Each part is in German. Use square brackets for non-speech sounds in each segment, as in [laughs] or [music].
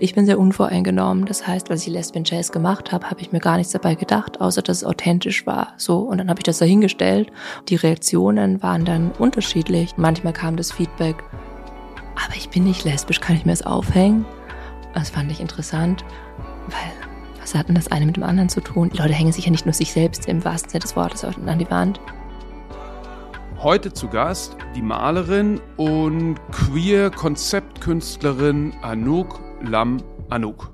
Ich bin sehr unvoreingenommen. Das heißt, als ich Lesbian Jazz gemacht habe, habe ich mir gar nichts dabei gedacht, außer dass es authentisch war. So und dann habe ich das dahingestellt. Die Reaktionen waren dann unterschiedlich. Manchmal kam das Feedback, aber ich bin nicht lesbisch, kann ich mir das aufhängen? Das fand ich interessant, weil was hat denn das eine mit dem anderen zu tun? Die Leute hängen sich ja nicht nur sich selbst im wahrsten Sinne des Wortes an die Wand. Heute zu Gast die Malerin und Queer-Konzeptkünstlerin Anouk Lam Anouk.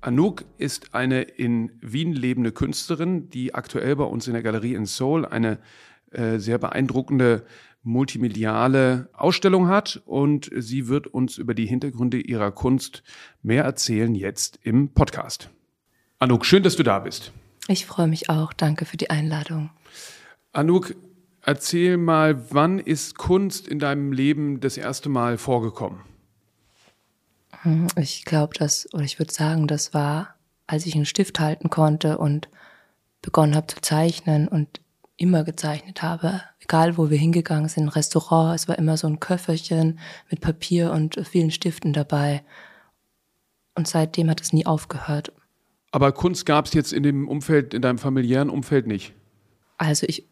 Anouk ist eine in Wien lebende Künstlerin, die aktuell bei uns in der Galerie in Seoul eine äh, sehr beeindruckende multimediale Ausstellung hat und sie wird uns über die Hintergründe ihrer Kunst mehr erzählen jetzt im Podcast. Anouk, schön, dass du da bist. Ich freue mich auch. Danke für die Einladung. Anouk, erzähl mal, wann ist Kunst in deinem Leben das erste Mal vorgekommen? Hm, ich glaube, dass, oder ich würde sagen, das war, als ich einen Stift halten konnte und begonnen habe zu zeichnen und immer gezeichnet habe, egal wo wir hingegangen sind, Restaurant, es war immer so ein Köfferchen mit Papier und vielen Stiften dabei. Und seitdem hat es nie aufgehört. Aber Kunst gab es jetzt in dem Umfeld, in deinem familiären Umfeld nicht? Also ich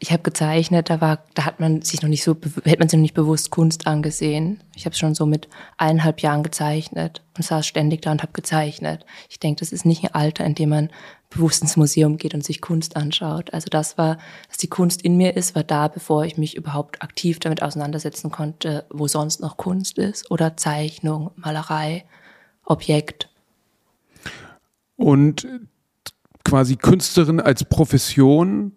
ich habe gezeichnet, da war, da hat man sich noch nicht so, hätte man sich noch nicht bewusst Kunst angesehen. Ich habe schon so mit eineinhalb Jahren gezeichnet und saß ständig da und habe gezeichnet. Ich denke, das ist nicht ein Alter, in dem man bewusst ins Museum geht und sich Kunst anschaut. Also das war, dass die Kunst in mir ist, war da, bevor ich mich überhaupt aktiv damit auseinandersetzen konnte, wo sonst noch Kunst ist oder Zeichnung, Malerei, Objekt. Und quasi Künstlerin als Profession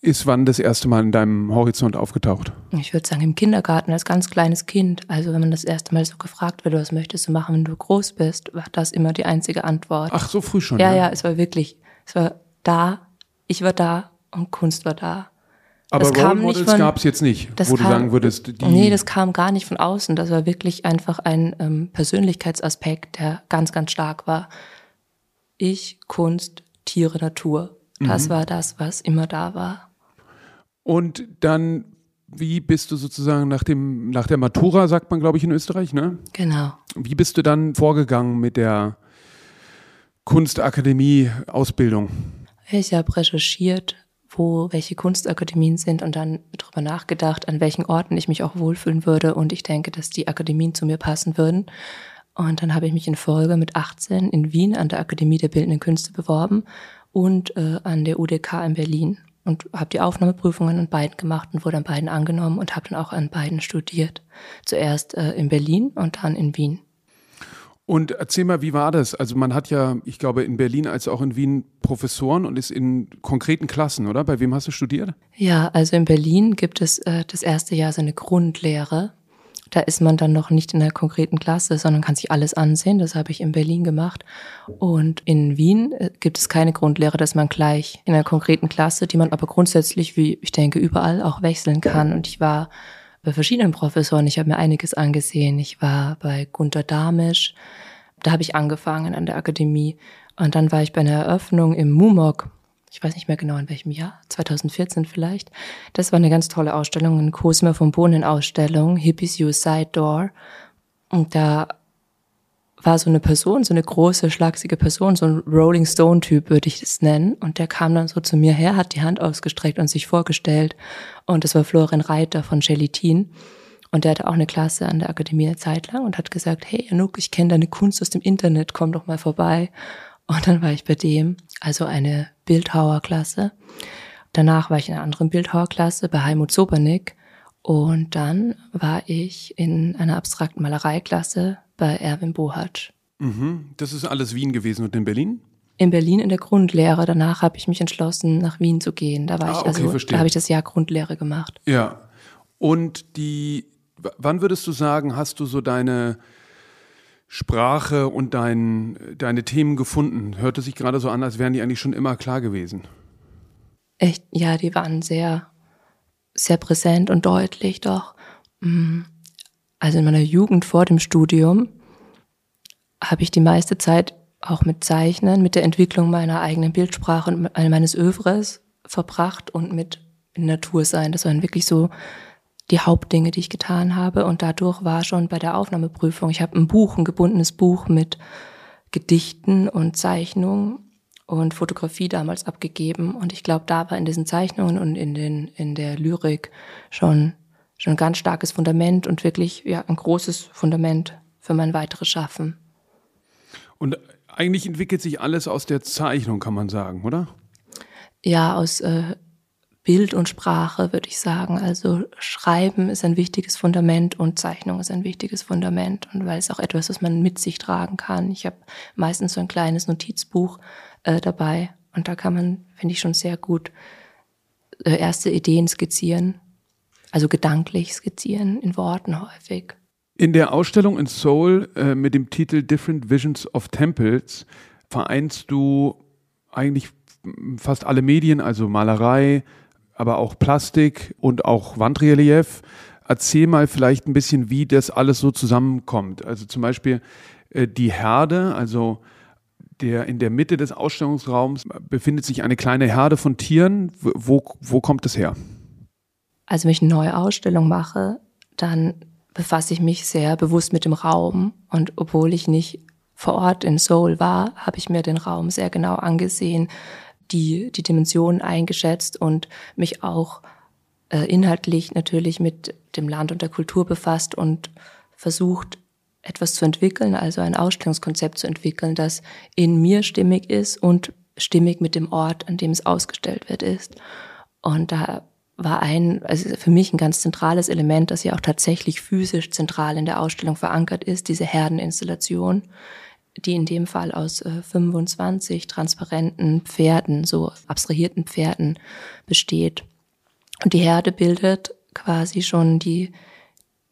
ist wann das erste Mal in deinem Horizont aufgetaucht? Ich würde sagen im Kindergarten als ganz kleines Kind. Also wenn man das erste Mal so gefragt wird, was möchtest du machen, wenn du groß bist, war das immer die einzige Antwort. Ach, so früh schon? Ja, ja, ja es war wirklich, es war da, ich war da und Kunst war da. Aber das Role Models gab es jetzt nicht, wo du sagen würdest, die... Nee, das kam gar nicht von außen. Das war wirklich einfach ein ähm, Persönlichkeitsaspekt, der ganz, ganz stark war. Ich, Kunst, Tiere, Natur. Das mhm. war das, was immer da war. Und dann, wie bist du sozusagen nach dem, nach der Matura, sagt man, glaube ich, in Österreich, ne? Genau. Wie bist du dann vorgegangen mit der Kunstakademie-Ausbildung? Ich habe recherchiert, wo welche Kunstakademien sind und dann darüber nachgedacht, an welchen Orten ich mich auch wohlfühlen würde. Und ich denke, dass die Akademien zu mir passen würden. Und dann habe ich mich in Folge mit 18 in Wien an der Akademie der Bildenden Künste beworben und äh, an der UDK in Berlin und habe die Aufnahmeprüfungen an beiden gemacht und wurde an beiden angenommen und habe dann auch an beiden studiert. Zuerst äh, in Berlin und dann in Wien. Und erzähl mal, wie war das? Also man hat ja, ich glaube, in Berlin als auch in Wien Professoren und ist in konkreten Klassen, oder? Bei wem hast du studiert? Ja, also in Berlin gibt es äh, das erste Jahr so eine Grundlehre da ist man dann noch nicht in der konkreten Klasse, sondern kann sich alles ansehen. Das habe ich in Berlin gemacht. Und in Wien äh, gibt es keine Grundlehre, dass man gleich in einer konkreten Klasse, die man aber grundsätzlich, wie ich denke, überall auch wechseln kann. Und ich war bei verschiedenen Professoren. Ich habe mir einiges angesehen. Ich war bei Gunter Damisch. Da habe ich angefangen an der Akademie. Und dann war ich bei einer Eröffnung im MUMOC ich weiß nicht mehr genau in welchem Jahr, 2014 vielleicht. Das war eine ganz tolle Ausstellung, eine Cosima von Bohnen Ausstellung, Hippies Use Side Door. Und da war so eine Person, so eine große, schlagsige Person, so ein Rolling Stone Typ würde ich das nennen. Und der kam dann so zu mir her, hat die Hand ausgestreckt und sich vorgestellt. Und das war Florian Reiter von Gelatin. Und der hatte auch eine Klasse an der Akademie eine Zeit lang und hat gesagt, hey Anouk, ich kenne deine Kunst aus dem Internet, komm doch mal vorbei. Und dann war ich bei dem, also eine Bildhauerklasse. Danach war ich in einer anderen Bildhauerklasse bei Heimut Sobernick. Und dann war ich in einer abstrakten Malereiklasse bei Erwin Bohatsch. Mhm. Das ist alles Wien gewesen und in Berlin? In Berlin in der Grundlehre. Danach habe ich mich entschlossen, nach Wien zu gehen. Da war ah, ich also, verstehe. da habe ich das Jahr Grundlehre gemacht. Ja. Und die, wann würdest du sagen, hast du so deine Sprache und dein, deine Themen gefunden? Hörte sich gerade so an, als wären die eigentlich schon immer klar gewesen. Echt, ja, die waren sehr, sehr präsent und deutlich, doch. Mm. Also in meiner Jugend vor dem Studium habe ich die meiste Zeit auch mit Zeichnen, mit der Entwicklung meiner eigenen Bildsprache und meines Övres verbracht und mit Natur sein. Das waren wirklich so die Hauptdinge, die ich getan habe. Und dadurch war schon bei der Aufnahmeprüfung, ich habe ein Buch, ein gebundenes Buch mit Gedichten und Zeichnungen und Fotografie damals abgegeben. Und ich glaube, da war in diesen Zeichnungen und in, den, in der Lyrik schon, schon ein ganz starkes Fundament und wirklich ja, ein großes Fundament für mein weiteres Schaffen. Und eigentlich entwickelt sich alles aus der Zeichnung, kann man sagen, oder? Ja, aus äh, Bild und Sprache, würde ich sagen. Also Schreiben ist ein wichtiges Fundament und Zeichnung ist ein wichtiges Fundament. Und weil es auch etwas, was man mit sich tragen kann. Ich habe meistens so ein kleines Notizbuch äh, dabei und da kann man, finde ich, schon sehr gut äh, erste Ideen skizzieren. Also gedanklich skizzieren, in Worten häufig. In der Ausstellung in Seoul äh, mit dem Titel Different Visions of Temples vereinst du eigentlich fast alle Medien, also Malerei, aber auch Plastik und auch Wandrelief. Erzähl mal vielleicht ein bisschen, wie das alles so zusammenkommt. Also zum Beispiel äh, die Herde, also der, in der Mitte des Ausstellungsraums befindet sich eine kleine Herde von Tieren. Wo, wo kommt das her? Also wenn ich eine neue Ausstellung mache, dann befasse ich mich sehr bewusst mit dem Raum. Und obwohl ich nicht vor Ort in Seoul war, habe ich mir den Raum sehr genau angesehen, die, die Dimensionen eingeschätzt und mich auch äh, inhaltlich natürlich mit dem Land und der Kultur befasst und versucht, etwas zu entwickeln, also ein Ausstellungskonzept zu entwickeln, das in mir stimmig ist und stimmig mit dem Ort, an dem es ausgestellt wird, ist. Und da war ein, also für mich ein ganz zentrales Element, das ja auch tatsächlich physisch zentral in der Ausstellung verankert ist, diese Herdeninstallation, die in dem Fall aus äh, 25 transparenten Pferden, so abstrahierten Pferden besteht. Und die Herde bildet quasi schon die,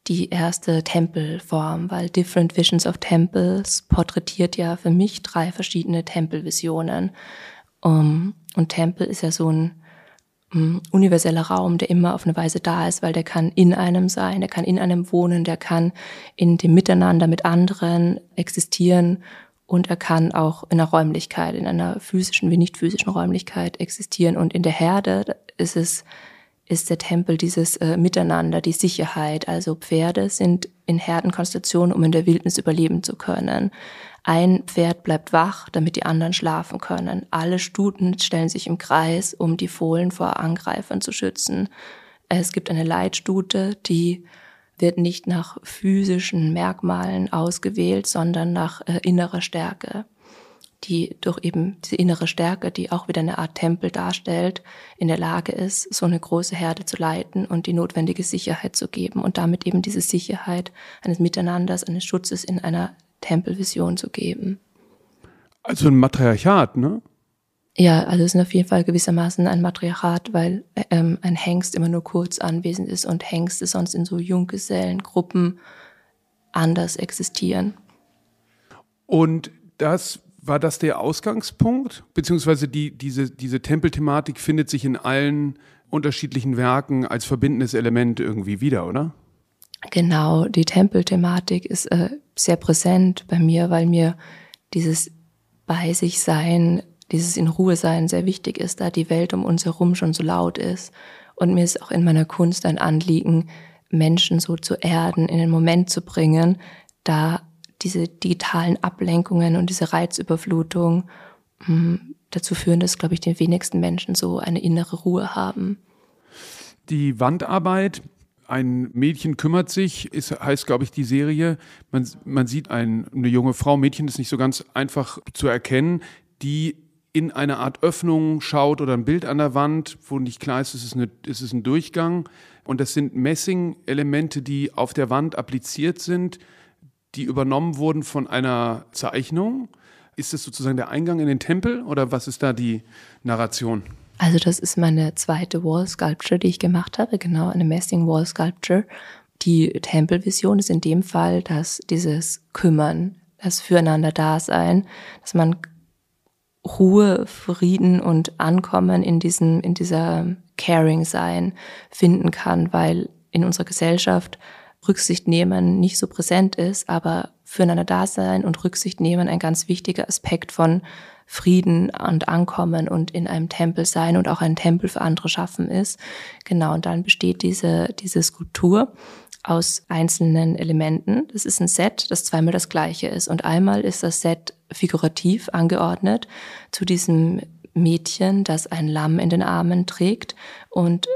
die erste Tempelform, weil Different Visions of Temples porträtiert ja für mich drei verschiedene Tempelvisionen. Um, und Tempel ist ja so ein universeller Raum, der immer auf eine Weise da ist, weil der kann in einem sein, der kann in einem wohnen, der kann in dem Miteinander mit anderen existieren und er kann auch in einer Räumlichkeit, in einer physischen wie nicht physischen Räumlichkeit existieren. Und in der Herde ist es, ist der Tempel dieses äh, Miteinander, die Sicherheit. Also Pferde sind in Herdenkonstellationen, um in der Wildnis überleben zu können. Ein Pferd bleibt wach, damit die anderen schlafen können. Alle Stuten stellen sich im Kreis, um die Fohlen vor Angreifern zu schützen. Es gibt eine Leitstute, die wird nicht nach physischen Merkmalen ausgewählt, sondern nach äh, innerer Stärke, die durch eben diese innere Stärke, die auch wieder eine Art Tempel darstellt, in der Lage ist, so eine große Herde zu leiten und die notwendige Sicherheit zu geben und damit eben diese Sicherheit eines Miteinanders, eines Schutzes in einer Tempelvision zu geben. Also ein Matriarchat, ne? Ja, also es ist auf jeden Fall gewissermaßen ein Matriarchat, weil ähm, ein Hengst immer nur kurz anwesend ist und Hengste sonst in so Junggesellengruppen anders existieren. Und das war das der Ausgangspunkt? Beziehungsweise die, diese, diese Tempelthematik findet sich in allen unterschiedlichen Werken als verbindendes Element irgendwie wieder, oder? Genau, die Tempelthematik ist äh, sehr präsent bei mir, weil mir dieses bei sich sein dieses in Ruhe sein sehr wichtig ist, da die Welt um uns herum schon so laut ist. Und mir ist auch in meiner Kunst ein Anliegen, Menschen so zu erden, in den Moment zu bringen, da diese digitalen Ablenkungen und diese Reizüberflutung mh, hm, dazu führen, dass, glaube ich, die wenigsten Menschen so eine innere Ruhe haben. Die Wandarbeit, ein Mädchen kümmert sich, ist, heißt, glaube ich, die Serie. Man, man sieht ein, eine junge Frau, Mädchen ist nicht so ganz einfach zu erkennen, die in eine Art Öffnung schaut oder ein Bild an der Wand, wo nicht klar ist, ist es, eine, ist es ein Durchgang. Und das sind Messing-Elemente, die auf der Wand appliziert sind, die übernommen wurden von einer Zeichnung. Ist das sozusagen der Eingang in den Tempel oder was ist da die Narration? Also das ist meine zweite Wall Sculpture, die ich gemacht habe, genau eine Messing Wall Sculpture. Die Tempelvision ist in dem Fall, dass dieses Kümmern, das Füreinander-Dasein, dass man Ruhe, Frieden und Ankommen in diesem, in dieser Caring-Sein finden kann, weil in unserer Gesellschaft Rücksicht nehmen nicht so präsent ist, aber füreinander da sein und Rücksicht nehmen ein ganz wichtiger Aspekt von Frieden und Ankommen und in einem Tempel sein und auch ein Tempel für andere schaffen ist. Genau, und dann besteht diese, diese Skulptur aus einzelnen Elementen. Das ist ein Set, das zweimal das gleiche ist. Und einmal ist das Set figurativ angeordnet zu diesem Mädchen, das ein Lamm in den Armen trägt. Und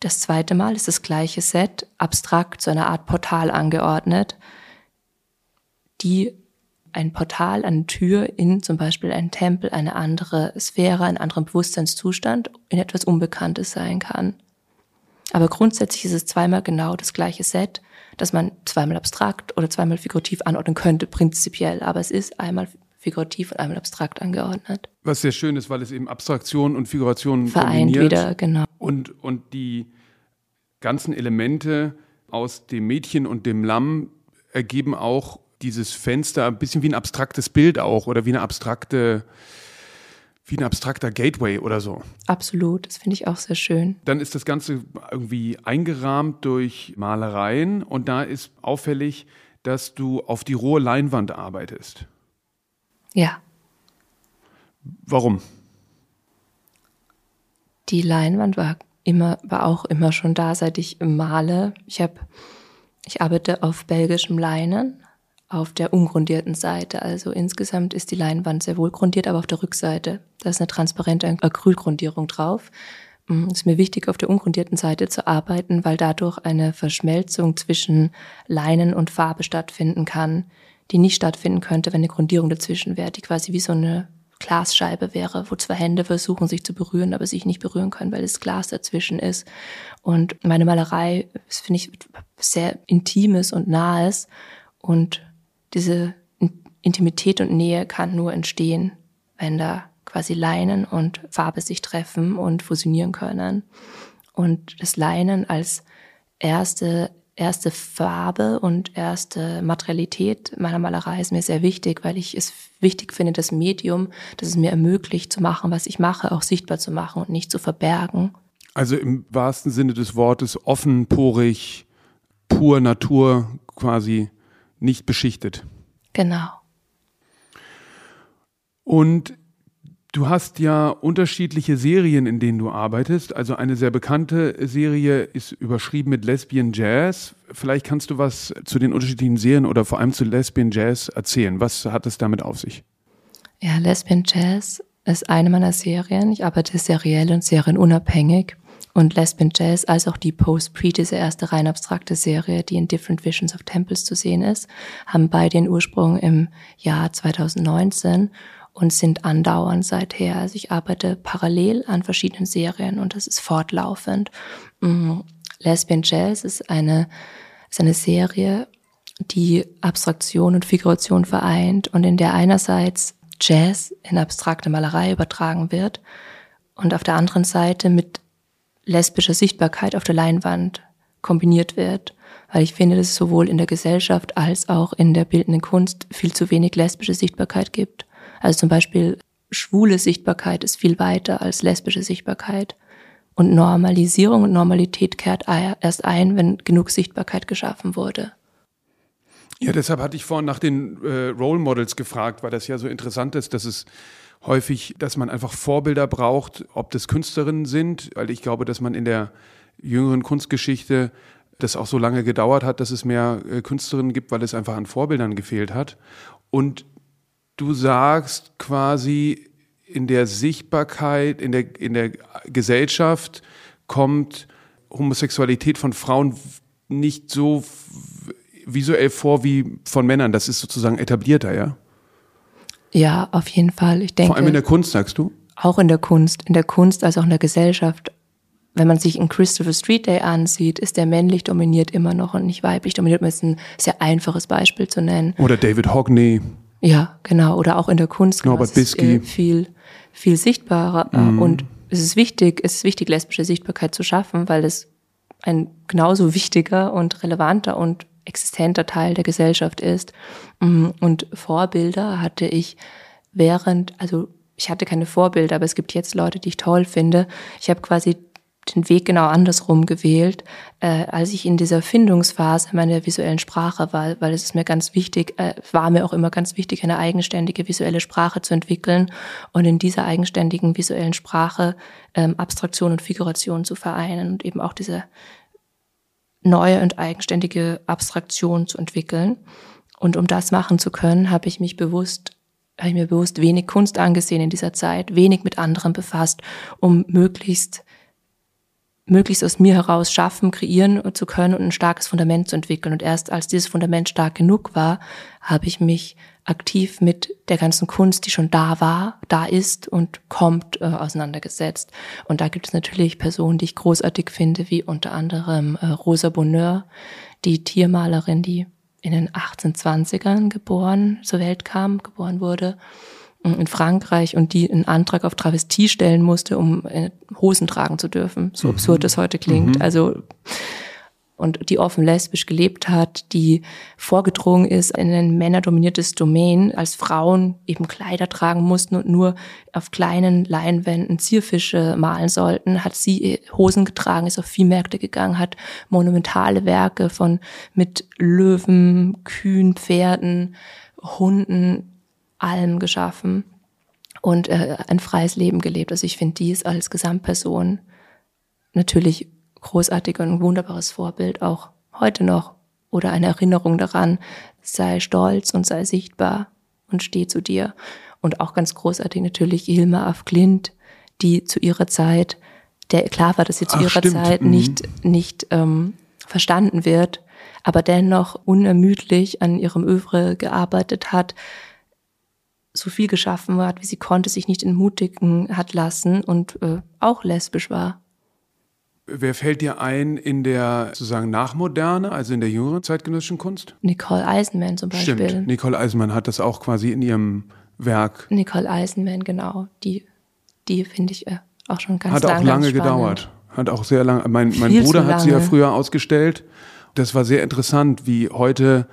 das zweite Mal ist das gleiche Set abstrakt zu einer Art Portal angeordnet, die ein Portal, eine Tür in zum Beispiel einen Tempel, eine andere Sphäre, einen anderen Bewusstseinszustand in etwas Unbekanntes sein kann. Aber grundsätzlich ist es zweimal genau das gleiche Set, das man zweimal abstrakt oder zweimal figurativ anordnen könnte, prinzipiell. Aber es ist einmal figurativ und einmal abstrakt angeordnet. Was sehr schön ist, weil es eben Abstraktion und Figuration vereint kombiniert. wieder, genau. Und, und die ganzen Elemente aus dem Mädchen und dem Lamm ergeben auch dieses Fenster ein bisschen wie ein abstraktes Bild auch oder wie eine abstrakte wie ein abstrakter Gateway oder so. Absolut, das finde ich auch sehr schön. Dann ist das Ganze irgendwie eingerahmt durch Malereien und da ist auffällig, dass du auf die rohe Leinwand arbeitest. Ja. Warum? Die Leinwand war immer, war auch immer schon da, seit ich male. Ich habe, ich arbeite auf belgischem Leinen, auf der ungrundierten Seite. Also insgesamt ist die Leinwand sehr wohl grundiert, aber auf der Rückseite, da ist eine transparente Acrylgrundierung drauf. Es mm, ist mir wichtig, auf der ungrundierten Seite zu arbeiten, weil dadurch eine Verschmelzung zwischen Leinen und Farbe stattfinden kann, die nicht stattfinden könnte, wenn eine Grundierung dazwischen wäre, die quasi wie so eine Glasscheibe wäre, wo zwei Hände versuchen, sich zu berühren, aber sich nicht berühren können, weil das Glas dazwischen ist. Und meine Malerei, finde ich, sehr intimes und nahes und diese Intimität und Nähe kann nur entstehen, wenn da quasi Leinen und Farbe sich treffen und fusionieren können. Und das Leinen als erste, erste Farbe und erste Materialität meiner Malerei ist mir sehr wichtig, weil ich es wichtig finde, das Medium, das es mir ermöglicht zu machen, was ich mache, auch sichtbar zu machen und nicht zu verbergen. Also im wahrsten Sinne des Wortes offen, porig, pur Natur quasi nicht beschichtet. Genau. Und du hast ja unterschiedliche Serien, in denen du arbeitest. Also eine sehr bekannte Serie ist überschrieben mit Lesbian Jazz. Vielleicht kannst du was zu den unterschiedlichen Serien oder vor allem zu Lesbian Jazz erzählen. Was hat es damit auf sich? Ja, Lesbian Jazz ist eine meiner Serien. Ich arbeite seriell und serienunabhängig und Lesbian Jazz als auch die Post-Pre, diese erste rein abstrakte Serie, die in Different Visions of Temples zu sehen ist, haben beide den Ursprung im Jahr 2019 und sind andauernd seither. Also ich arbeite parallel an verschiedenen Serien und das ist fortlaufend. Mm, Lesbian Jazz ist eine, ist eine Serie, die Abstraktion und Figuration vereint und in der einerseits Jazz in abstrakte Malerei übertragen wird und auf der anderen Seite mit lesbische Sichtbarkeit auf der Leinwand kombiniert wird. Weil ich finde, dass es sowohl in der Gesellschaft als auch in der bildenden Kunst viel zu wenig lesbische Sichtbarkeit gibt. Also zum Beispiel schwule Sichtbarkeit ist viel weiter als lesbische Sichtbarkeit. Und Normalisierung und Normalität kehrt erst ein, wenn genug Sichtbarkeit geschaffen wurde. Ja, deshalb hatte ich vorhin nach den äh, Role Models gefragt, weil das ja so interessant ist, dass es häufig, dass man einfach Vorbilder braucht, ob das Künstlerinnen sind, weil ich glaube, dass man in der jüngeren Kunstgeschichte das auch so lange gedauert hat, dass es mehr äh, Künstlerinnen gibt, weil es einfach an Vorbildern gefehlt hat. Und du sagst quasi, in der Sichtbarkeit, in der, in der Gesellschaft kommt Homosexualität von Frauen nicht so visuell vor wie von Männern. Das ist sozusagen etablierter, ja? Ja, auf jeden Fall. Ich denke. Vor allem in der Kunst, sagst du? Auch in der Kunst. In der Kunst als auch in der Gesellschaft. Wenn man sich in Christopher Street Day ansieht, ist der männlich dominiert immer noch und nicht weiblich dominiert. Um jetzt ein sehr einfaches Beispiel zu nennen. Oder David Hockney. Ja, genau. Oder auch in der Kunst. Norbert Bisky. Viel, viel sichtbarer. Mm. Und es ist wichtig, es ist wichtig, lesbische Sichtbarkeit zu schaffen, weil es ein genauso wichtiger und relevanter und existenter Teil der Gesellschaft ist. Mm, und Vorbilder hatte ich während, also ich hatte keine Vorbilder, aber es gibt jetzt Leute, die ich toll finde. Ich habe quasi den Weg genau andersrum gewählt, äh, als ich in dieser Findungsphase meiner visuellen Sprache war, weil es ist mir ganz wichtig, äh, war mir auch immer ganz wichtig, eine eigenständige visuelle Sprache zu entwickeln und in dieser eigenständigen visuellen Sprache ähm, Abstraktion und Figuration zu vereinen und eben auch diese neue und eigenständige Abstraktion zu entwickeln. Und um das machen zu können, habe ich mich bewusst habe ich mir bewusst wenig Kunst angesehen in dieser Zeit, wenig mit anderen befasst, um möglichst möglichst aus mir heraus schaffen, kreieren zu können und ein starkes Fundament zu entwickeln. Und erst als dieses Fundament stark genug war, habe ich mich aktiv mit der ganzen Kunst, die schon da war, da ist und kommt, äh, auseinandergesetzt. Und da gibt es natürlich Personen, die ich großartig finde, wie unter anderem äh, Rosa Bonheur, die Tiermalerin, die in den 1820ern geboren, zur Welt kam, geboren wurde in Frankreich und die einen Antrag auf Travestie stellen musste, um äh, Hosen tragen zu dürfen. So mhm. absurd das heute klingt. Mhm. Also und die offen lesbisch gelebt hat, die vorgedrungen ist in ein männerdominiertes Domain, als Frauen eben Kleider tragen mussten und nur auf kleinen Leinwänden Zierfische malen sollten, hat sie Hosen getragen, ist auf Viehmärkte gegangen, hat monumentale Werke von mit Löwen, Kühen, Pferden, Hunden allem geschaffen und äh, ein freies Leben gelebt. Also ich finde dies als Gesamtperson natürlich großartig und wunderbares Vorbild, auch heute noch. Oder eine Erinnerung daran, sei stolz und sei sichtbar und steh zu dir. Und auch ganz großartig natürlich Hilma af Klint, die zu ihrer Zeit, der klar war, dass sie zu Ach, ihrer stimmt. Zeit mhm. nicht, nicht ähm, verstanden wird, aber dennoch unermüdlich an ihrem Övre gearbeitet hat, so viel geschaffen hat, wie sie konnte, sich nicht entmutigen hat lassen und äh, auch lesbisch war. Wer fällt dir ein in der sozusagen Nachmoderne, also in der jüngeren zeitgenössischen Kunst? Nicole Eisenman zum Beispiel. Stimmt, Nicole Eisenman hat das auch quasi in ihrem Werk. Nicole Eisenman, genau. Die, die finde ich äh, auch schon ganz Hat lang, auch lange gedauert. Hat auch sehr lange. Mein, mein Bruder hat sie ja früher ausgestellt. Das war sehr interessant, wie heute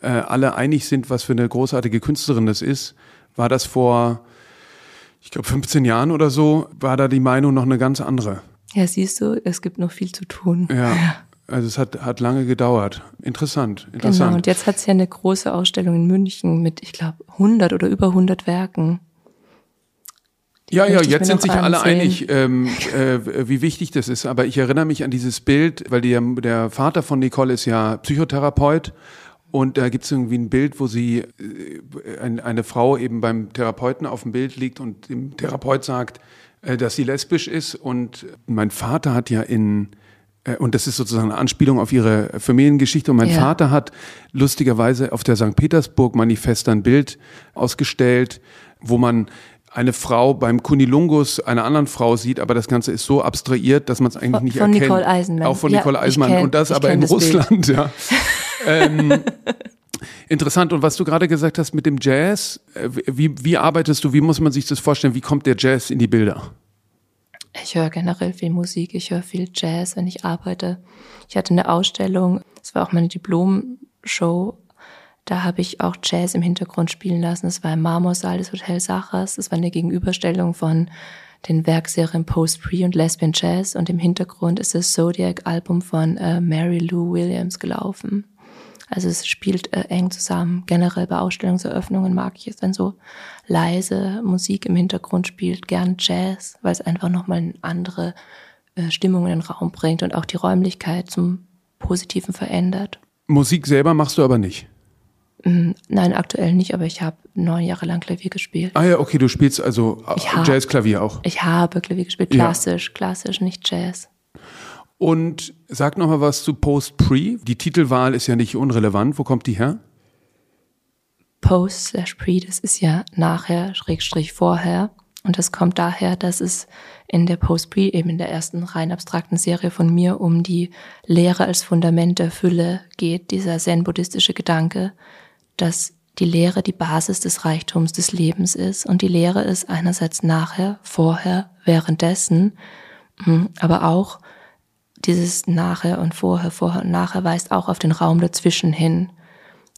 äh, alle einig sind, was für eine großartige Künstlerin das ist war das vor, ich glaube, 15 Jahren oder so, war da die Meinung noch eine ganz andere. Ja, siehst du, es gibt noch viel zu tun. Ja. Also es hat, hat lange gedauert. Interessant, interessant. Genau, und jetzt hat es ja eine große Ausstellung in München mit, ich glaube, 100 oder über 100 Werken. Die ja, ja, jetzt sind sich ansehen. alle einig, ähm, [laughs] äh, wie wichtig das ist. Aber ich erinnere mich an dieses Bild, weil die, der Vater von Nicole ist ja Psychotherapeut und da gibt es irgendwie ein Bild, wo sie, äh, ein, eine Frau eben beim Therapeuten auf dem Bild liegt und dem Therapeut sagt, dass sie lesbisch ist. Und mein Vater hat ja in, äh, und das ist sozusagen eine Anspielung auf ihre Familiengeschichte. Und mein ja. Vater hat lustigerweise auf der St. Petersburg Manifest ein Bild ausgestellt, wo man eine Frau beim Kunilungus einer anderen Frau sieht, aber das Ganze ist so abstrahiert, dass man es eigentlich von, nicht von erkennt. Nicole Eisenman. Auch von ja, Nicole Eisenman. Kenn, und das aber in das Russland, Bild. ja. [laughs] ähm, interessant. Und was du gerade gesagt hast mit dem Jazz, äh, wie, wie arbeitest du, wie muss man sich das vorstellen? Wie kommt der Jazz in die Bilder? Ich höre generell viel Musik, ich höre viel Jazz, wenn ich arbeite. Ich hatte eine Ausstellung, das war auch meine Diplom-Show, da habe ich auch Jazz im Hintergrund spielen lassen. Das war im Marmorsaal des Hotel Sachers. Das war eine Gegenüberstellung von den Werkserien Post Pre und Lesbian Jazz und im Hintergrund ist das Zodiac-Album von äh, Mary Lou Williams gelaufen. Also es spielt äh, eng zusammen. Generell bei Ausstellungseröffnungen mag ich es, wenn so leise Musik im Hintergrund spielt, gern Jazz, weil es einfach nochmal eine andere äh, Stimmung in den Raum bringt und auch die Räumlichkeit zum Positiven verändert. Musik selber machst du aber nicht? Mm, nein, aktuell nicht, aber ich habe neun Jahre lang Klavier gespielt. Ah ja, okay, du spielst also Jazz-Klavier auch. Ich habe Klavier gespielt, klassisch, ja. klassisch, nicht Jazz. Und sag noch mal was zu Post-Pre. Die Titelwahl ist ja nicht unrelevant. Wo kommt die her? Post slash Pre, das ist ja nachher, Schrägstrich vorher. Und das kommt daher, dass es in der Post-Pre, eben in der ersten rein abstrakten Serie von mir, um die Lehre als Fundament der Fülle geht, dieser zen-buddhistische Gedanke, dass die Lehre die Basis des Reichtums des Lebens ist. Und die Lehre ist einerseits nachher, vorher, währenddessen, hm, aber auch dieses nachher und vorher, vorher und nachher weist auch auf den Raum dazwischen hin.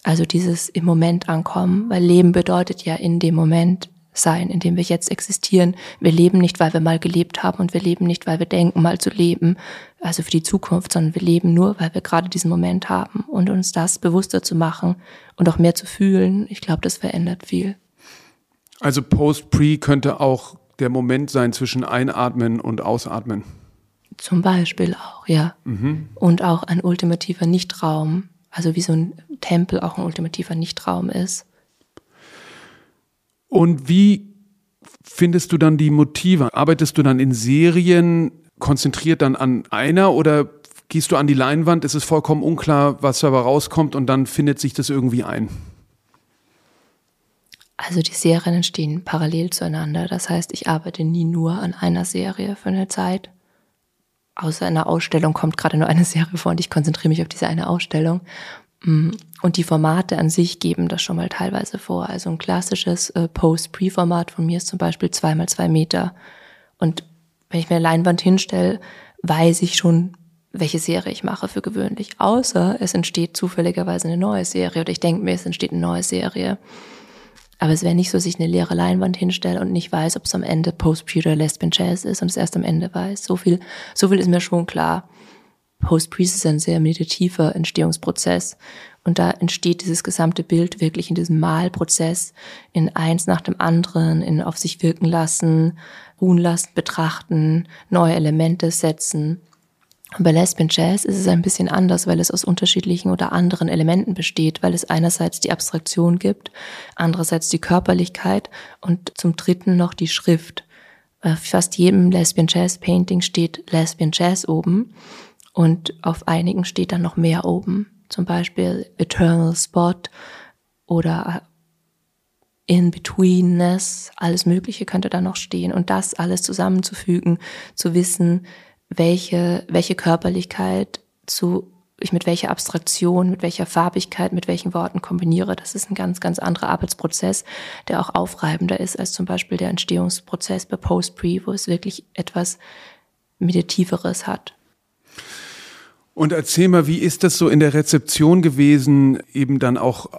Also dieses im Moment ankommen, weil Leben bedeutet ja in dem Moment Sein, in dem wir jetzt existieren. Wir leben nicht, weil wir mal gelebt haben und wir leben nicht, weil wir denken, mal zu leben, also für die Zukunft, sondern wir leben nur, weil wir gerade diesen Moment haben und uns das bewusster zu machen und auch mehr zu fühlen. Ich glaube, das verändert viel. Also Post-Pre könnte auch der Moment sein zwischen Einatmen und Ausatmen. Zum Beispiel auch, ja. Mhm. Und auch ein ultimativer Nichtraum, also wie so ein Tempel auch ein ultimativer Nichtraum ist. Und wie findest du dann die Motive? Arbeitest du dann in Serien konzentriert dann an einer oder gehst du an die Leinwand? Ist es vollkommen unklar, was dabei rauskommt und dann findet sich das irgendwie ein? Also die Serien entstehen parallel zueinander. Das heißt, ich arbeite nie nur an einer Serie für eine Zeit, außer einer Ausstellung kommt gerade nur eine Serie vor und ich konzentriere mich auf diese eine Ausstellung. Mm, und die Formate an sich geben das schon mal teilweise vor. Also ein klassisches äh, Post-Pre-Format von mir ist zum Beispiel zweimal zwei Meter. Und wenn ich mir eine Leinwand hinstelle, weiß ich schon, welche Serie ich mache für gewöhnlich. Außer es entsteht zufälligerweise eine neue Serie oder ich denke mir, es entsteht eine neue Serie. Aber es wäre nicht so, dass ich eine leere Leinwand hinstelle und nicht weiß, ob es am Ende Post-Pre oder Lesbian Jazz ist und es erst am Ende weiß. So viel, so viel ist mir schon klar. Post-Pre ist ein sehr meditativer Entstehungsprozess. Und da entsteht dieses gesamte Bild wirklich in diesem Malprozess, in eins nach dem anderen, in auf sich wirken lassen, ruhen lassen, betrachten, neue Elemente setzen. Und bei Lesbian Jazz ist es ein bisschen anders, weil es aus unterschiedlichen oder anderen Elementen besteht, weil es einerseits die Abstraktion gibt, andererseits die Körperlichkeit und zum dritten noch die Schrift. Auf fast jedem Lesbian Jazz Painting steht Lesbian Jazz oben und auf einigen steht dann noch mehr oben. Zum Beispiel Eternal Spot oder In-Betweenness, alles Mögliche könnte da noch stehen. Und das alles zusammenzufügen, zu wissen, welche, welche Körperlichkeit zu, ich mit welcher Abstraktion, mit welcher Farbigkeit, mit welchen Worten kombiniere. Das ist ein ganz, ganz anderer Arbeitsprozess, der auch aufreibender ist als zum Beispiel der Entstehungsprozess bei Post-Pre, wo es wirklich etwas Meditativeres hat. Und erzähl mal, wie ist das so in der Rezeption gewesen, eben dann auch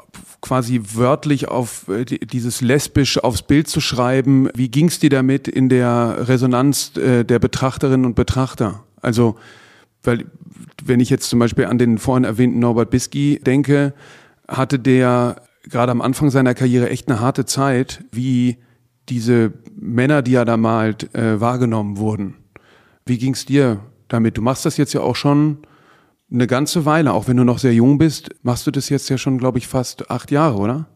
quasi wörtlich auf äh, dieses lesbisch aufs Bild zu schreiben? Wie ging es dir damit in der Resonanz äh, der Betrachterinnen und Betrachter? Also, weil, wenn ich jetzt zum Beispiel an den vorhin erwähnten Norbert Bisky denke, hatte der gerade am Anfang seiner Karriere echt eine harte Zeit, wie diese Männer, die er da malt, äh, wahrgenommen wurden. Wie ging es dir damit? Du machst das jetzt ja auch schon eine ganze Weile, auch wenn du noch sehr jung bist, machst du das jetzt ja schon, glaube ich, fast acht Jahre, oder?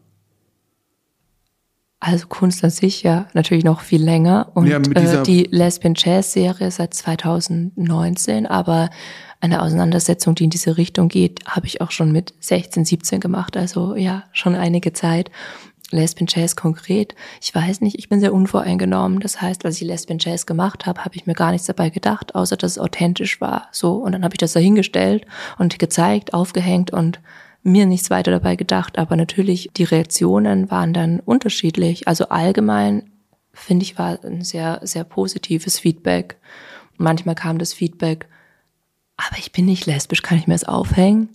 Also Kunst an sich ja natürlich noch viel länger und ja, äh, die Lesbian Jazz Serie seit 2019, aber eine Auseinandersetzung, die in diese Richtung geht, habe ich auch schon mit 16, 17 gemacht, also ja, schon einige Zeit. Lesbian Jazz konkret, ich weiß nicht, ich bin sehr unvoreingenommen. Das heißt, als ich Lesbian Jazz gemacht habe, habe ich mir gar nichts dabei gedacht, außer dass es authentisch war. So und dann habe ich das dahingestellt und gezeigt, aufgehängt und mir nichts weiter dabei gedacht. Aber natürlich die Reaktionen waren dann unterschiedlich. Also allgemein finde ich war ein sehr sehr positives Feedback. Manchmal kam das Feedback, aber ich bin nicht lesbisch, kann ich mir das aufhängen?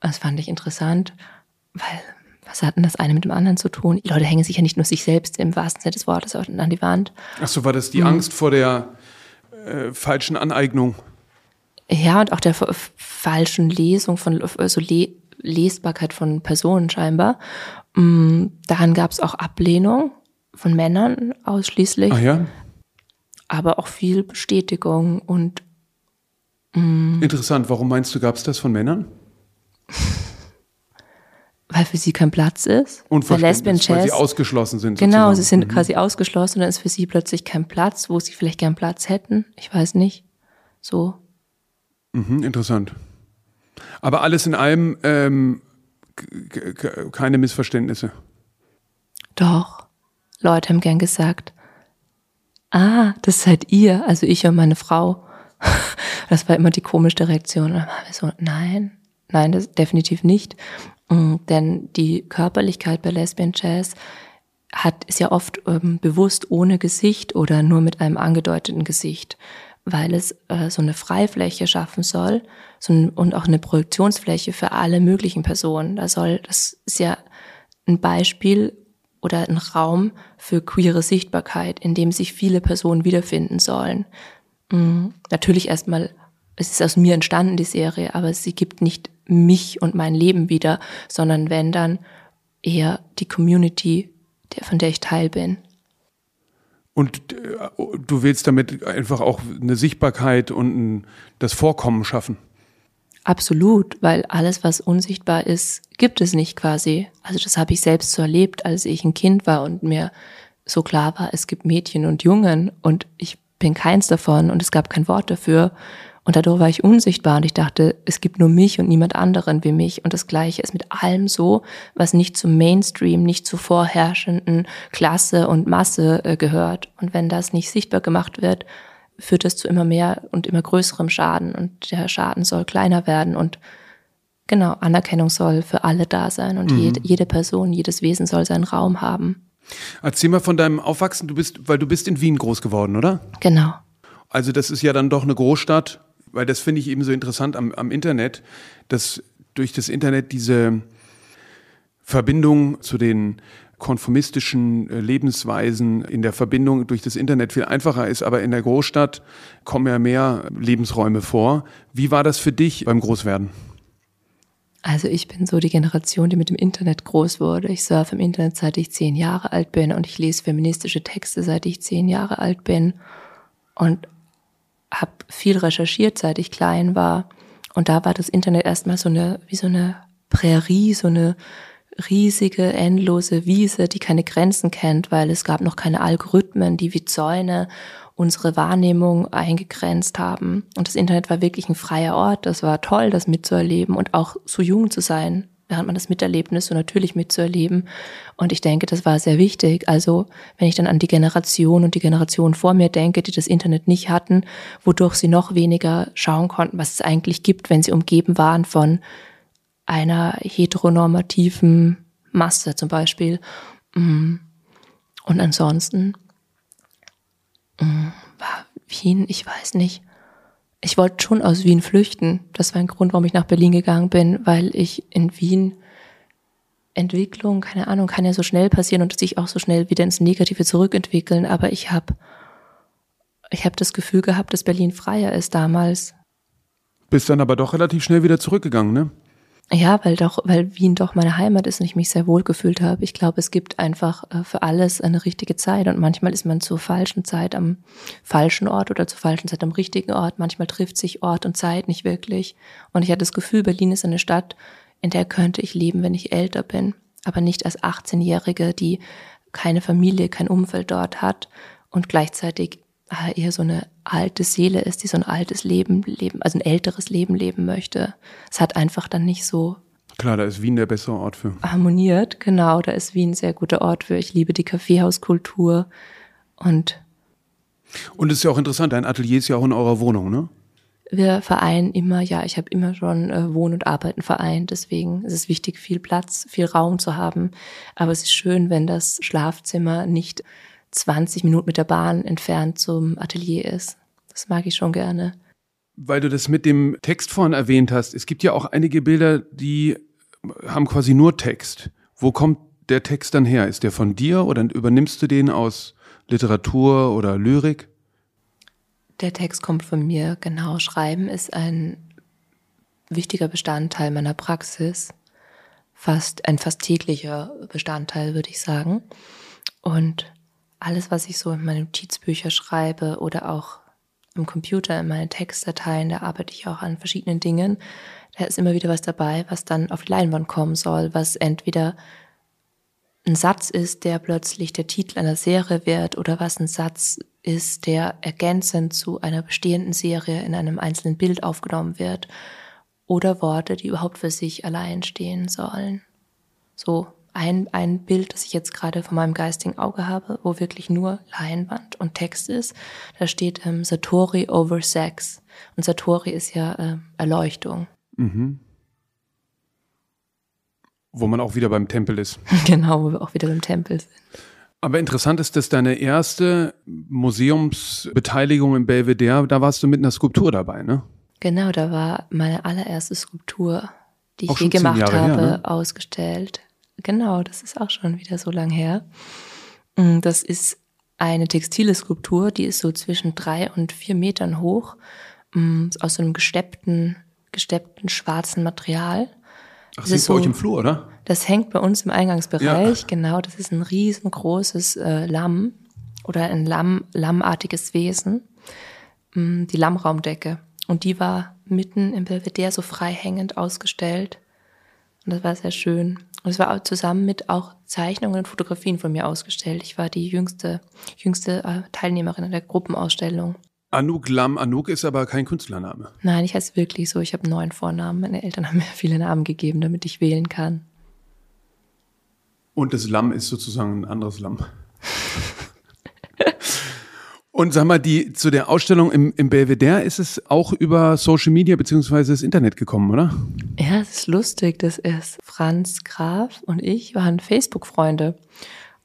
Das fand ich interessant, weil was hat denn das eine mit dem anderen zu tun? Die Leute hängen sich ja nicht nur sich selbst im wahrsten Sinne des Wortes an die Wand. Ach so, war das die mhm. Angst vor der äh, falschen Aneignung? Ja, und auch der falschen Lesung von, also Le Lesbarkeit von Personen scheinbar. Mhm, daran gab es auch Ablehnung von Männern ausschließlich. Ach ja? Aber auch viel Bestätigung und mh. Interessant, warum meinst du, gab es das von Männern? Weil für sie kein Platz ist. Und Lesbian Jazz, weil sie ausgeschlossen sind. Genau, sozusagen. sie sind mhm. quasi ausgeschlossen und dann ist für sie plötzlich kein Platz, wo sie vielleicht gern Platz hätten. Ich weiß nicht. So. Mhm, interessant. Aber alles in allem ähm, keine Missverständnisse. Doch. Leute haben gern gesagt, ah, das seid ihr, also ich und meine Frau. [laughs] Das war immer die komische Reaktion. Und dann waren wir so, nein, nein, das definitiv nicht. Mm, denn die Körperlichkeit bei Lesbian Jazz hat, ist ja oft ähm, bewusst ohne Gesicht oder nur mit einem angedeuteten Gesicht, weil es äh, so eine Freifläche schaffen soll so ein, und auch eine Projektionsfläche für alle möglichen Personen. Da soll, das ist ja ein Beispiel, oder ein Raum für queere Sichtbarkeit, in dem sich viele Personen wiederfinden sollen. Mhm. Natürlich erstmal, es ist aus mir entstanden, die Serie, aber sie gibt nicht mich und mein Leben wieder, sondern wenn dann eher die Community, der, von der ich Teil bin. Und äh, du willst damit einfach auch eine Sichtbarkeit und das Vorkommen schaffen. Absolut, weil alles, was unsichtbar ist, gibt es nicht quasi. Also das habe ich selbst so erlebt, als ich ein Kind war und mir so klar war, es gibt Mädchen und Jungen und ich bin keins davon und es gab kein Wort dafür. Und dadurch war ich unsichtbar und ich dachte, es gibt nur mich und niemand anderen wie mich. Und das Gleiche ist mit allem so, was nicht zum Mainstream, nicht zur vorherrschenden Klasse und Masse äh, gehört. Und wenn das nicht sichtbar gemacht wird, führt das zu immer mehr und immer größerem Schaden. Und der Schaden soll kleiner werden und genau, Anerkennung soll für alle da sein und mhm. jede, jede Person, jedes Wesen soll seinen Raum haben. Erzähl mal von deinem Aufwachsen, du bist, weil du bist in Wien groß geworden, oder? Genau. Also das ist ja dann doch eine Großstadt weil das finde ich eben so interessant am, am Internet, dass durch das Internet diese Verbindung zu den konformistischen äh, Lebensweisen in der Verbindung durch das Internet viel einfacher ist, aber in der Großstadt kommen ja mehr Lebensräume vor. Wie war das für dich beim Großwerden? Also ich bin so die Generation, die mit dem Internet groß wurde. Ich surfe im Internet, seit ich zehn Jahre alt bin und ich lese feministische Texte, seit ich zehn Jahre alt bin. Und habe viel recherchiert, seit ich klein war. Und da war das Internet erstmal so eine, wie so eine Prärie, so eine riesige, endlose Wiese, die keine Grenzen kennt, weil es gab noch keine Algorithmen, die wie Zäune unsere Wahrnehmung eingegrenzt haben. Und das Internet war wirklich ein freier Ort. Das war toll, das mitzuerleben und auch so jung zu sein während man das miterlebt ist, so natürlich mitzuerleben. Und ich denke, das war sehr wichtig. Also wenn ich dann an die Generation und die Generation vor mir denke, die das Internet nicht hatten, wodurch sie noch weniger schauen konnten, was es eigentlich gibt, wenn sie umgeben waren von einer heteronormativen Masse zum Beispiel. Mm. Und ansonsten mm, war Wien, ich weiß nicht, ich wollte schon aus Wien flüchten. Das war ein Grund, warum ich nach Berlin gegangen bin, weil ich in Wien Entwicklung, keine Ahnung, kann ja so schnell passieren und sich auch so schnell wieder ins Negative zurückentwickeln. Aber ich habe ich hab das Gefühl gehabt, dass Berlin freier ist damals. Bist dann aber doch relativ schnell wieder zurückgegangen, ne? Ja, weil doch, weil Wien doch meine Heimat ist und ich mich sehr wohl gefühlt habe. Ich glaube, es gibt einfach äh, für alles eine richtige Zeit und manchmal ist man zur falschen Zeit am falschen Ort oder zur falschen Zeit am richtigen Ort. Manchmal trifft sich Ort und Zeit nicht wirklich. Und ich hatte das Gefühl, Berlin ist eine Stadt, in der könnte ich leben, wenn ich älter bin, aber nicht als 18-Jährige, die keine Familie, kein Umfeld dort hat und gleichzeitig eher so eine alte Seele ist, die so ein altes Leben leben, also ein älteres Leben leben möchte. Es hat einfach dann nicht so Klar, da ist Wien der bessere Ort für. Harmoniert, genau, da ist Wien ein sehr guter Ort für. Ich liebe die Kaffeehauskultur und und es ist ja auch interessant, dein Atelier ist ja auch in eurer Wohnung, ne? Wir vereinen immer, ja, ich habe immer schon äh, Wohnen und Arbeiten vereint, deswegen ist es wichtig, viel Platz, viel Raum zu haben. Aber es ist schön, wenn das Schlafzimmer nicht 20 Minuten mit der Bahn entfernt zum Atelier ist. Das mag ich schon gerne. Weil du das mit dem Text vorhin erwähnt hast, es gibt ja auch einige Bilder, die haben quasi nur Text. Wo kommt der Text dann her? Ist der von dir oder übernimmst du den aus Literatur oder Lyrik? Der Text kommt von mir, genau. Schreiben ist ein wichtiger Bestandteil meiner Praxis. Fast ein fast täglicher Bestandteil, würde ich sagen. Und alles, was ich so in meine Notizbücher schreibe oder auch im Computer in meine Textdateien, da arbeite ich auch an verschiedenen Dingen. Da ist immer wieder was dabei, was dann auf die Leinwand kommen soll, was entweder ein Satz ist, der plötzlich der Titel einer Serie wird oder was ein Satz ist, der ergänzend zu einer bestehenden Serie in einem einzelnen Bild aufgenommen wird oder Worte, die überhaupt für sich allein stehen sollen. So ein, ein Bild, das ich jetzt gerade vor meinem geistigen Auge habe, wo wirklich nur Leinwand und Text ist. Da steht ähm, Satori over Sex. Und Satori ist ja äh, Erleuchtung. Mhm. Wo man auch wieder beim Tempel ist. [laughs] genau, wo wir auch wieder beim Tempel sind. Aber interessant ist, dass deine erste Museumsbeteiligung im Belvedere, da warst du mit einer Skulptur dabei, ne? Genau, da war meine allererste Skulptur, die ich je gemacht habe, her, ne? ausgestellt genau, das ist auch schon wieder so lang her. Mm, das ist eine textile Skulptur, die ist so zwischen drei und vier Metern hoch, mm, aus so einem gesteppten, gesteppten schwarzen Material. Ach, das ist bei so, euch im Flur, oder? Das hängt bei uns im Eingangsbereich, ja. genau. Das ist ein riesengroßes äh, Lamm oder ein Lamm, lammartiges Wesen. Mm, die Lammraumdecke. Und die war mitten im Belvedere so frei hängend ausgestellt. Und das war sehr schön. Und es war auch zusammen mit auch Zeichnungen und Fotografien von mir ausgestellt. Ich war die jüngste, jüngste äh, Teilnehmerin der Gruppenausstellung. Anouk Lam, Anouk ist aber kein Künstlername. Nein, ich heiße wirklich so. Ich habe neun Vornamen. Meine Eltern haben mir viele Namen gegeben, damit ich wählen kann. Und das Lamm ist sozusagen ein anderes Lamm. [laughs] Und sag mal, die zu der Ausstellung im, im Belvedere ist es auch über Social Media beziehungsweise das Internet gekommen, oder? Ja, es ist lustig. Das ist Franz Graf und ich waren Facebook-Freunde.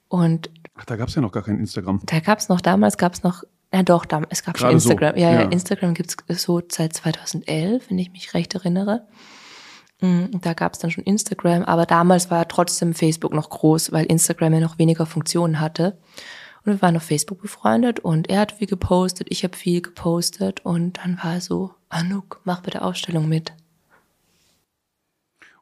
Und Ach, da gab es ja noch gar kein Instagram. Da gab es noch, damals gab es noch, ja doch, da, es gab Gerade schon Instagram. So. Ja, ja, ja, Instagram gibt es so seit 2011, wenn ich mich recht erinnere. Mm, da gab es dann schon Instagram, aber damals war trotzdem Facebook noch groß, weil Instagram ja noch weniger Funktionen hatte. Und wir waren auf Facebook befreundet und er hat viel gepostet, ich habe viel gepostet und dann war so, Anouk, mach bitte Ausstellung mit.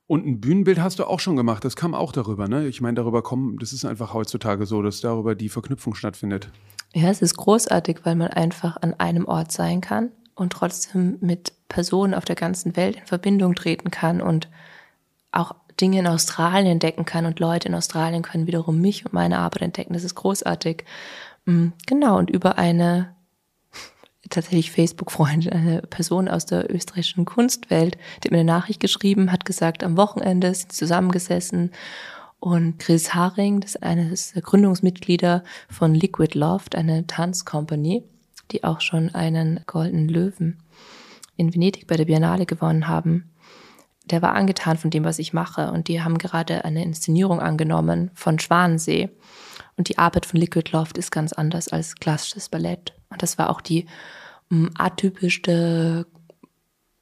Und ein Bühnenbild hast du auch schon gemacht, das kam auch darüber, ne? Ich meine, darüber kommen, das ist einfach heutzutage so, dass darüber die Verknüpfung stattfindet. Ja, es ist großartig, weil man einfach an einem Ort sein kann und trotzdem mit Personen auf der ganzen Welt in Verbindung treten kann und auch Dinge in Australien entdecken kann und Leute in Australien können wiederum mich und meine Arbeit entdecken. Das ist großartig. Mm, genau, und über eine [laughs] tatsächlich Facebook-Freundin, eine Person aus der österreichischen Kunstwelt, die hat mir eine Nachricht geschrieben, hat gesagt, am Wochenende sind sie zusammengesessen und Chris Haring, das ist eines der Gründungsmitglieder von Liquid Loft, eine Tanzcompany, die auch schon einen goldenen Löwen in Venedig bei der Biennale gewonnen haben der war angetan von dem, was ich mache. Und die haben gerade eine Inszenierung angenommen von Schwanensee. Und die Arbeit von Liquid Loft ist ganz anders als klassisches Ballett. Und das war auch die um, atypischste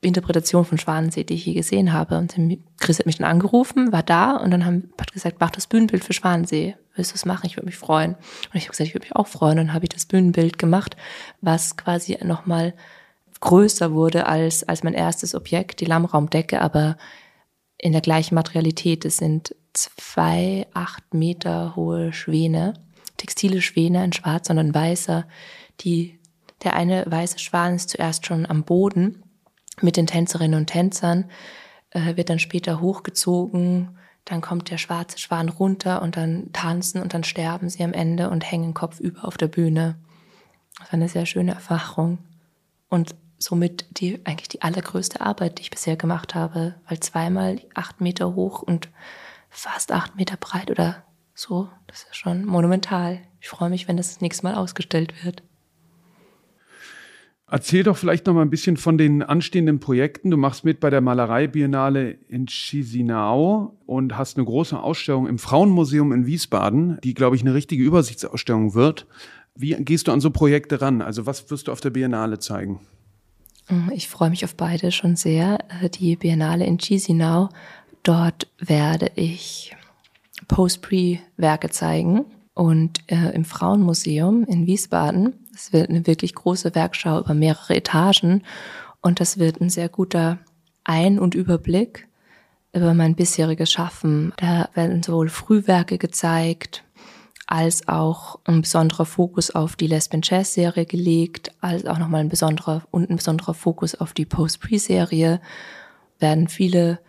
Interpretation von Schwanensee, die ich je gesehen habe. Und Chris hat mich dann angerufen, war da und dann haben, hat gesagt, mach das Bühnenbild für Schwanensee. Willst du es machen? Ich würde mich freuen. Und ich habe gesagt, ich würde mich auch freuen. Und dann habe ich das Bühnenbild gemacht, was quasi nochmal größer wurde als, als mein erstes Objekt, die Lammraumdecke, aber in der gleichen Materialität. Es sind zwei acht Meter hohe Schwäne, textile Schwäne, ein schwarzer und ein weißer. Die, der eine weiße Schwan ist zuerst schon am Boden mit den Tänzerinnen und Tänzern, äh, wird dann später hochgezogen, dann kommt der schwarze Schwan runter und dann tanzen und dann sterben sie am Ende und hängen kopfüber auf der Bühne. Das war eine sehr schöne Erfahrung. Und somit die eigentlich die allergrößte Arbeit, die ich bisher gemacht habe, weil zweimal acht Meter hoch und fast acht Meter breit oder so, das ist schon monumental. Ich freue mich, wenn das, das nächste Mal ausgestellt wird. Erzähl doch vielleicht noch mal ein bisschen von den anstehenden Projekten. Du machst mit bei der Malerei-Biennale in Chisinau und hast eine große Ausstellung im Frauenmuseum in Wiesbaden, die, glaube ich, eine richtige Übersichtsausstellung wird. Wie gehst du an so Projekte ran? Also was wirst du auf der Biennale zeigen? Mhm, ich freue mich auf beide schon sehr. Äh, die Biennale in Chisinau, dort werde ich Post-Pre-Werke zeigen. Und äh, im Frauenmuseum in Wiesbaden, es wird eine wirklich große Werkschau über mehrere Etagen. Und das wird ein sehr guter Ein- und Überblick über mein bisheriges Schaffen. Da werden sowohl Frühwerke gezeigt, als auch ein besonderer Fokus auf die Lesbian Jazz Serie gelegt, als auch nochmal ein besonderer und ein besonderer Fokus auf die Post-Pre-Serie. Werden viele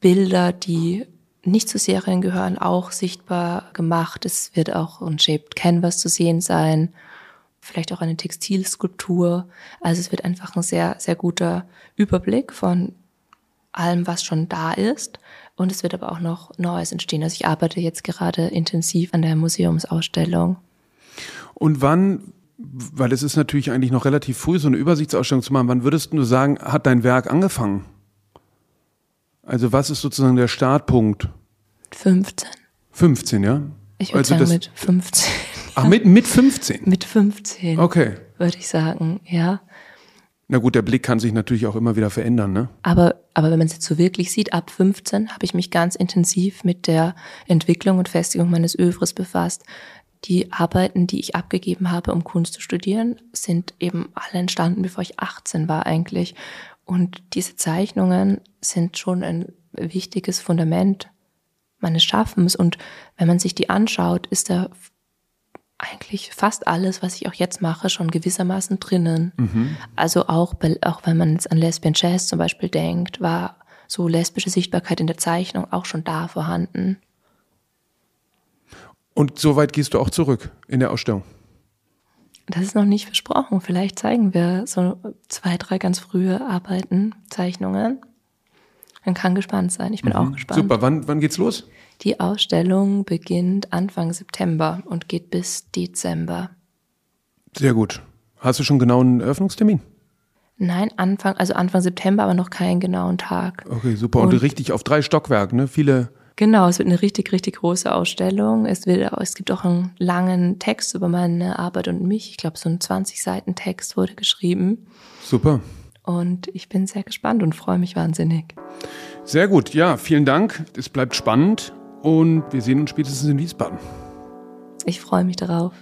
Bilder, die nicht zu Serien gehören, auch sichtbar gemacht. Es wird auch ein Shaped Canvas zu sehen sein, vielleicht auch eine Textilskulptur. Also es wird einfach ein sehr, sehr guter Überblick von allem, was schon da ist. Und es wird aber auch noch Neues entstehen. Also ich arbeite jetzt gerade intensiv an der Museumsausstellung. Und wann, weil es ist natürlich eigentlich noch relativ früh, so eine Übersichtsausstellung zu machen, wann würdest du sagen, hat dein Werk angefangen? Also was ist sozusagen der Startpunkt? 15. 15, ja? Ich würde also sagen mit 15. Ach, mit, mit 15? mit 15. Okay. Würde ich sagen, ja. Na gut, der Blick kann sich natürlich auch immer wieder verändern, ne? Aber, aber wenn man es jetzt so wirklich sieht, ab 15 habe ich mich ganz intensiv mit der Entwicklung und Festigung meines Övres befasst. Die Arbeiten, die ich abgegeben habe, um Kunst zu studieren, sind eben alle entstanden, bevor ich 18 war eigentlich. Und diese Zeichnungen sind schon ein wichtiges Fundament meines Schaffens. Und wenn man sich die anschaut, ist da eigentlich fast alles, was ich auch jetzt mache, schon gewissermaßen drinnen. Mhm. Also auch, auch wenn man jetzt an Lesbian Jazz zum Beispiel denkt, war so lesbische Sichtbarkeit in der Zeichnung auch schon da vorhanden. Und so weit gehst du auch zurück in der Ausstellung? Das ist noch nicht versprochen. Vielleicht zeigen wir so zwei, drei ganz frühe Arbeiten, Zeichnungen. Man kann gespannt sein. Ich bin mhm. auch gespannt. Super. Wann, wann geht's los? Die Ausstellung beginnt Anfang September und geht bis Dezember. Sehr gut. Hast du schon genau einen Eröffnungstermin? Nein, Anfang, also Anfang September, aber noch keinen genauen Tag. Okay, super. Und, und richtig auf drei Stockwerken, ne? Viele. Genau, es wird eine richtig, richtig große Ausstellung. Es, wird, es gibt auch einen langen Text über meine Arbeit und mich. Ich glaube, so ein 20 Seiten Text wurde geschrieben. Super. Und ich bin sehr gespannt und freue mich wahnsinnig. Sehr gut, ja, vielen Dank. Es bleibt spannend und wir sehen uns spätestens in Wiesbaden. Ich freue mich darauf.